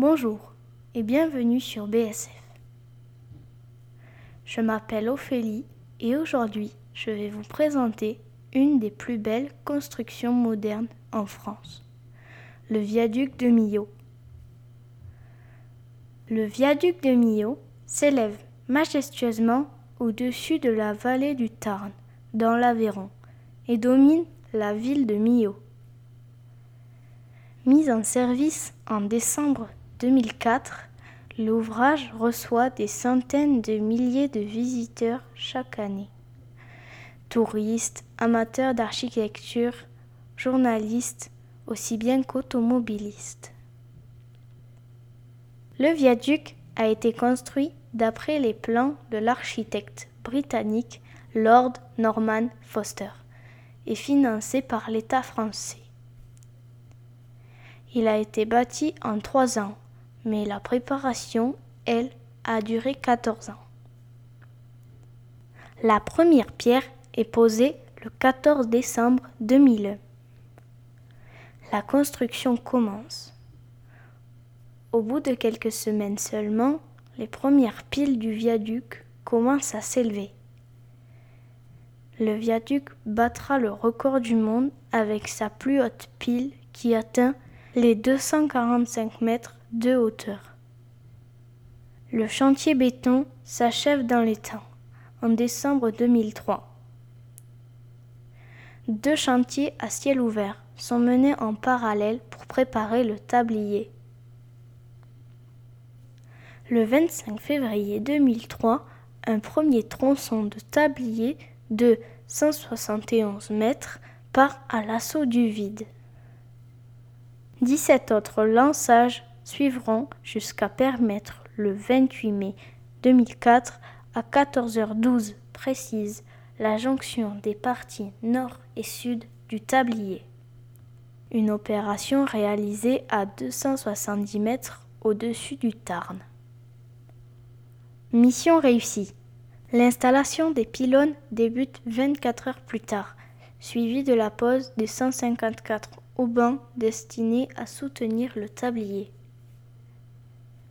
Bonjour et bienvenue sur BSF. Je m'appelle Ophélie et aujourd'hui je vais vous présenter une des plus belles constructions modernes en France, le viaduc de Millau. Le viaduc de Millau s'élève majestueusement au-dessus de la vallée du Tarn, dans l'Aveyron, et domine la ville de Millau. Mis en service en décembre 2004, l'ouvrage reçoit des centaines de milliers de visiteurs chaque année. Touristes, amateurs d'architecture, journalistes, aussi bien qu'automobilistes. Le viaduc a été construit d'après les plans de l'architecte britannique Lord Norman Foster et financé par l'État français. Il a été bâti en trois ans, mais la préparation, elle, a duré 14 ans. La première pierre est posée le 14 décembre 2001. La construction commence. Au bout de quelques semaines seulement, les premières piles du viaduc commencent à s'élever. Le viaduc battra le record du monde avec sa plus haute pile qui atteint les 245 mètres de hauteur. Le chantier béton s'achève dans les temps, en décembre 2003. Deux chantiers à ciel ouvert sont menés en parallèle pour préparer le tablier. Le 25 février 2003, un premier tronçon de tablier de 171 mètres part à l'assaut du vide. 17 autres lançages suivront jusqu'à permettre le 28 mai 2004 à 14h12 précise la jonction des parties nord et sud du tablier. Une opération réalisée à 270 mètres au-dessus du Tarn. Mission réussie. L'installation des pylônes débute 24 heures plus tard, suivie de la pose des 154 haubans destinés à soutenir le tablier.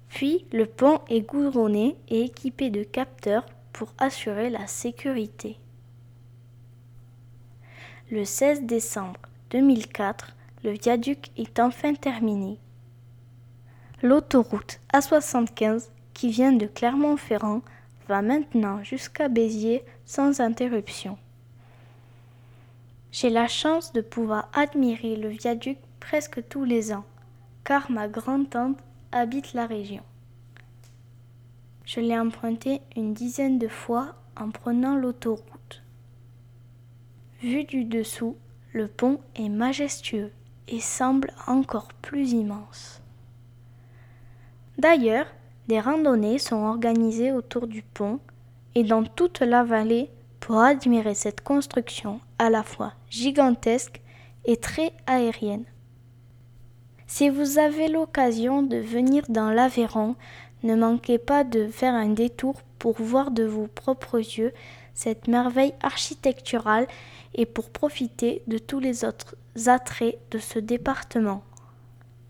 Puis le pont est goudronné et équipé de capteurs pour assurer la sécurité. Le 16 décembre 2004, le viaduc est enfin terminé. L'autoroute A75 qui vient de Clermont-Ferrand va maintenant jusqu'à Béziers sans interruption. J'ai la chance de pouvoir admirer le viaduc presque tous les ans, car ma grand-tante habite la région. Je l'ai emprunté une dizaine de fois en prenant l'autoroute. Vu du dessous, le pont est majestueux et semble encore plus immense. D'ailleurs, des randonnées sont organisées autour du pont et dans toute la vallée pour admirer cette construction à la fois gigantesque et très aérienne. Si vous avez l'occasion de venir dans l'Aveyron, ne manquez pas de faire un détour pour voir de vos propres yeux cette merveille architecturale et pour profiter de tous les autres attraits de ce département.